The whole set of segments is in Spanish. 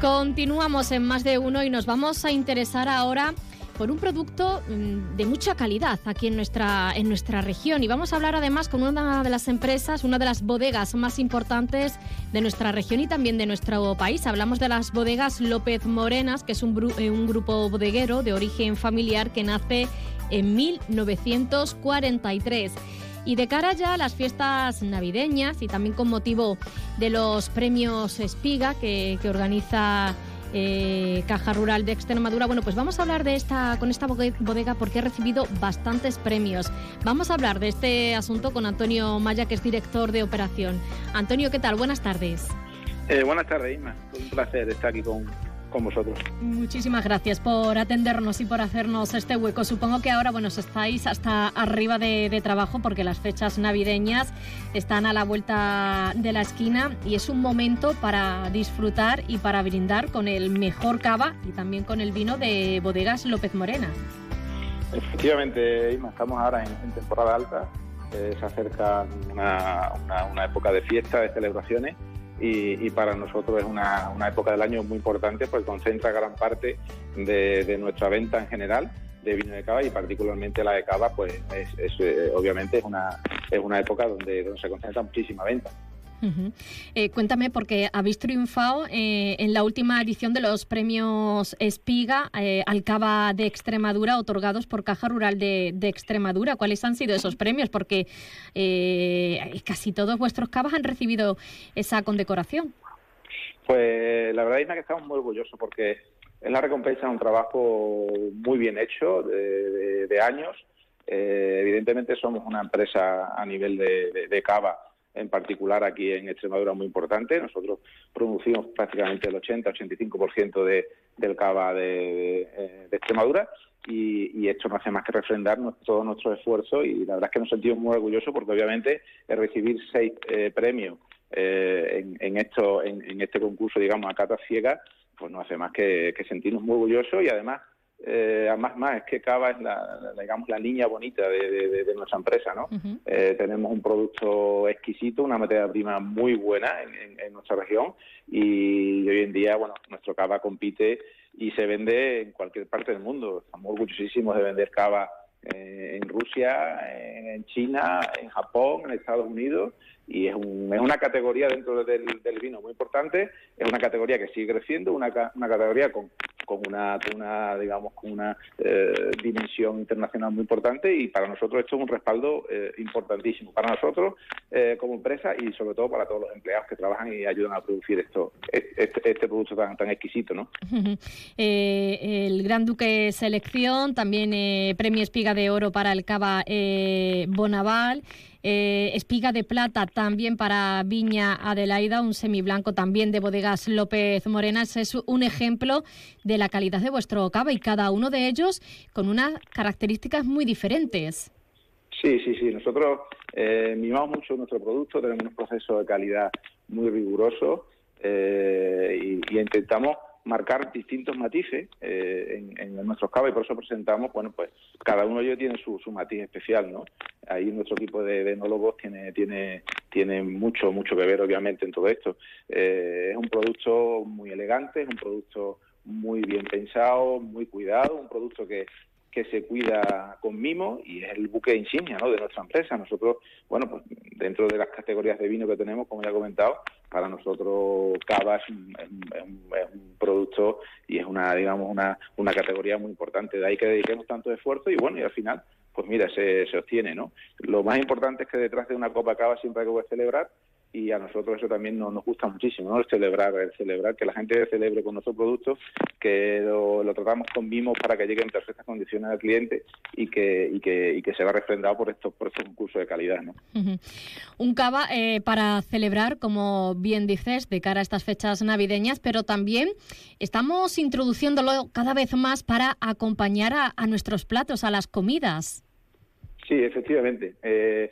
Continuamos en más de uno y nos vamos a interesar ahora por un producto mm, de mucha calidad aquí en nuestra, en nuestra región. Y vamos a hablar además con una de las empresas, una de las bodegas más importantes de nuestra región y también de nuestro país. Hablamos de las bodegas López Morenas, que es un, eh, un grupo bodeguero de origen familiar que nace en 1943. Y de cara ya a las fiestas navideñas y también con motivo de los premios Espiga que, organiza eh, Caja Rural de Extremadura. Bueno, pues vamos a hablar de esta con esta bodega porque ha recibido bastantes premios. Vamos a hablar de este asunto con Antonio Maya, que es director de operación. Antonio, ¿qué tal? Buenas tardes. Eh, buenas tardes, Isma. Un placer estar aquí con, con vosotros. Muchísimas gracias por atendernos y por hacernos este hueco. Supongo que ahora, bueno, estáis hasta arriba de, trabajo porque las fechas navideñas están a la vuelta de la esquina y es un momento para disfrutar y para brindar con el mejor cava y también con el vino de Bodegas López Morena. Efectivamente, Isma, estamos ahora en, temporada alta. Eh, se acerca una, una época de fiesta, de celebraciones y, para nosotros es una, época del año muy importante, pues concentra gran parte de, nuestra venta en general de vino de cava y particularmente la de cava, pues es, eh, obviamente es una, es una época donde, donde se concentra muchísima venta. Eh, cuéntame, porque habéis triunfado eh, en la última edición de los premios Espiga eh, Alcaba de Extremadura, otorgados por Caja Rural de, Extremadura. ¿Cuáles han sido esos premios? Porque casi todos vuestros cavas han recibido esa condecoración. Pues la verdad es que estamos muy orgullosos porque es la recompensa de un trabajo muy bien hecho de, años. evidentemente somos una empresa a nivel de cava en particular aquí en Extremadura muy importante. Nosotros producimos prácticamente el 80-85% de, del cava de, Extremadura y, esto no hace más que refrendar todo nuestro esfuerzo y la verdad es que nos sentimos muy orgullosos porque obviamente recibir seis eh, premios eh, en, esto, en, este concurso, digamos, a cata ciega, pues no hace más que, que sentirnos muy orgullosos y además eh, además más es que Cava es la, digamos la línea bonita de, nuestra empresa no eh, tenemos un producto exquisito una materia prima muy buena en, nuestra región y hoy en día bueno nuestro Cava compite y se vende en cualquier parte del mundo. Estamos orgullosísimos de vender Cava eh, en Rusia, en China, en Japón, en Estados Unidos, y es, un, es una categoría dentro del, vino muy importante, es una categoría que sigue creciendo, una, una categoría con, con una, una digamos con una eh, dimensión internacional muy importante y para nosotros esto es un respaldo eh, importantísimo para nosotros como empresa y sobre todo para todos los empleados que trabajan y ayudan a producir esto este, este producto tan, tan exquisito no el Gran Duque Selección también premio Espiga de oro para el Cava eh, Bonaval, eh, espiga de plata también para Viña Adelaida, un semiblanco también de bodegas López Morenas. Es un ejemplo de la calidad de vuestro cava y cada uno de ellos con unas características muy diferentes. Sí, sí, sí. Nosotros eh, mimamos mucho nuestro producto, tenemos un proceso de calidad muy riguroso y intentamos marcar distintos matices eh, en, nuestros cabos y por eso presentamos, bueno, pues cada uno de ellos tiene su, matiz especial, ¿no? Ahí nuestro equipo de, enólogos tiene, tiene, tiene mucho, mucho que ver, obviamente, en todo esto. Eh, es un producto muy elegante, es un producto muy bien pensado, muy cuidado, un producto que, que se cuida con mimo y es el buque insignia ¿no? de nuestra empresa. Nosotros, bueno, pues dentro de las categorías de vino que tenemos, como ya he comentado, para nosotros Cava es un, producto y es una, digamos, una, una categoría muy importante. De ahí que dediquemos tanto esfuerzo y bueno, y al final, pues mira, se, se obtiene, ¿no? Lo más importante es que detrás de una copa Cava siempre hay que celebrar y a nosotros eso también nos, nos gusta muchísimo, ¿no? El celebrar, el celebrar, que la gente celebre con nuestro producto, que lo, tratamos con mimos para que llegue en perfectas condiciones al cliente y que, y que, y que se va refrendado por estos, por estos concursos de calidad, ¿no? Un cava eh, para celebrar, como bien dices, de cara a estas fechas navideñas, pero también estamos introduciéndolo cada vez más para acompañar a, a nuestros platos, a las comidas. Sí, efectivamente. Eh,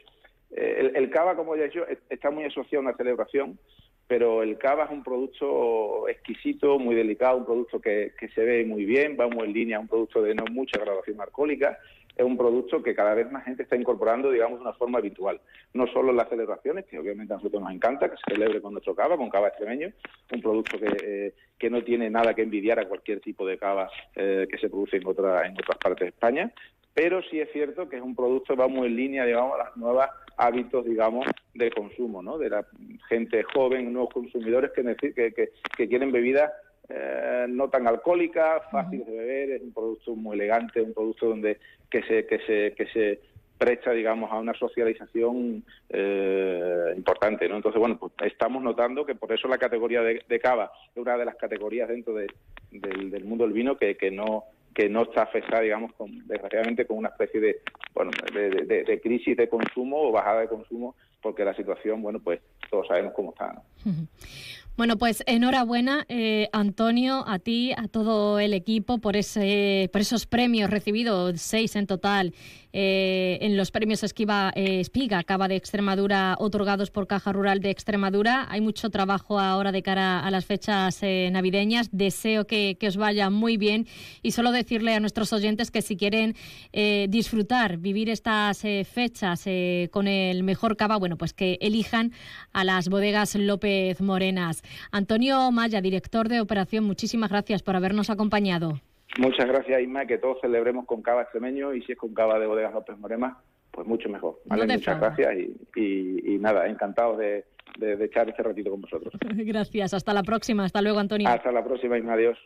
eh, el, cava, como ya he dicho, está muy asociado a una celebración, pero el cava es un producto exquisito, muy delicado, un producto que, se ve muy bien, vamos en línea, un producto de no mucha graduación alcohólica. es un producto que cada vez más gente está incorporando, digamos, de una forma habitual. No solo en las celebraciones, que obviamente a nosotros nos encanta, que se celebre con nuestro cava, con cava extremeño, un producto que, eh, que no tiene nada que envidiar a cualquier tipo de cava eh, que se produce en, otra, en otras partes de España, pero sí es cierto que es un producto que va muy en línea, digamos, a las nuevas hábitos, digamos, de consumo, ¿no? De la gente joven, nuevos consumidores que, que, que, que quieren bebidas eh, no tan alcohólicas, fáciles de beber, es un producto muy elegante, un producto donde que se, que se, que se presta, digamos, a una socialización eh, importante, ¿no? Entonces, bueno, pues estamos notando que por eso la categoría de, cava es una de las categorías dentro de, del, mundo del vino que, que no que no está afectada, digamos, con, desgraciadamente con una especie de, bueno, de, de, crisis de consumo o bajada de consumo, porque la situación, bueno, pues todos sabemos cómo está. ¿no? Bueno, pues enhorabuena, eh, Antonio, a ti, a todo el equipo por, ese, por esos premios recibidos, seis en total, eh, en los premios Esquiva eh, Espiga, Cava de Extremadura, otorgados por Caja Rural de Extremadura. Hay mucho trabajo ahora de cara a las fechas navideñas. Deseo que, que, os vaya muy bien y solo decirle a nuestros oyentes que si quieren disfrutar, vivir estas fechas con el mejor cava, bueno, pues que elijan a las bodegas López Morenas. Antonio Maya, director de operación, muchísimas gracias por habernos acompañado. Muchas gracias, Isma, que todos celebremos con cava extremeño y si es con cava de bodegas López Morema, pues mucho mejor. Muchas gracias y, nada, encantado de, de echar este ratito con vosotros. gracias, hasta la próxima, hasta luego, Antonio. Hasta la próxima, Isma, adiós.